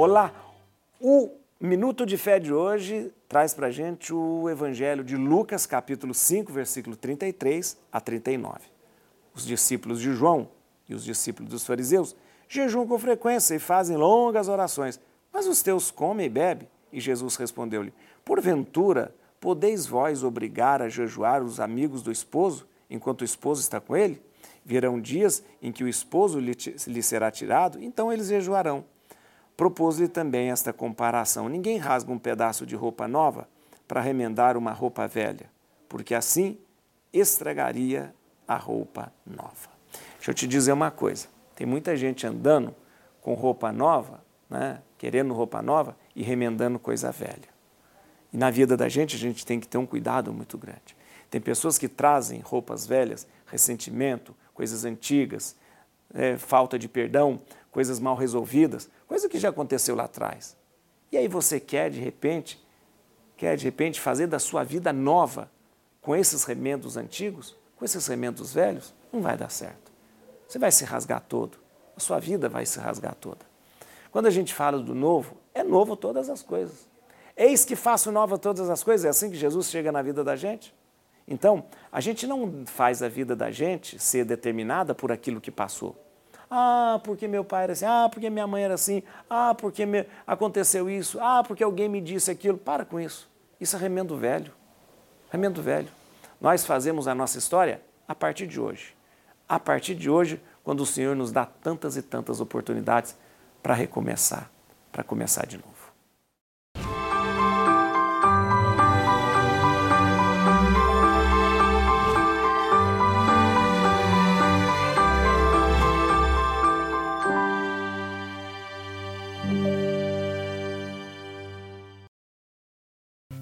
Olá, o Minuto de Fé de hoje traz para gente o Evangelho de Lucas, capítulo 5, versículo 33 a 39. Os discípulos de João e os discípulos dos fariseus jejuam com frequência e fazem longas orações, mas os teus comem e bebem. E Jesus respondeu-lhe: Porventura, podeis vós obrigar a jejuar os amigos do esposo, enquanto o esposo está com ele? Virão dias em que o esposo lhe, lhe será tirado, então eles jejuarão propôs-lhe também esta comparação: Ninguém rasga um pedaço de roupa nova para remendar uma roupa velha, porque assim estragaria a roupa nova. Deixa eu te dizer uma coisa: tem muita gente andando com roupa nova, né, querendo roupa nova e remendando coisa velha. E na vida da gente, a gente tem que ter um cuidado muito grande. Tem pessoas que trazem roupas velhas, ressentimento, coisas antigas, é, falta de perdão, coisas mal resolvidas, coisa que já aconteceu lá atrás. E aí você quer de repente, quer de repente fazer da sua vida nova com esses remendos antigos, com esses remendos velhos, não vai dar certo. Você vai se rasgar todo, a sua vida vai se rasgar toda. Quando a gente fala do novo, é novo todas as coisas. Eis que faço nova todas as coisas, é assim que Jesus chega na vida da gente. Então, a gente não faz a vida da gente ser determinada por aquilo que passou. Ah, porque meu pai era assim. Ah, porque minha mãe era assim. Ah, porque me... aconteceu isso. Ah, porque alguém me disse aquilo. Para com isso. Isso é remendo velho. Remendo velho. Nós fazemos a nossa história a partir de hoje. A partir de hoje, quando o Senhor nos dá tantas e tantas oportunidades para recomeçar, para começar de novo.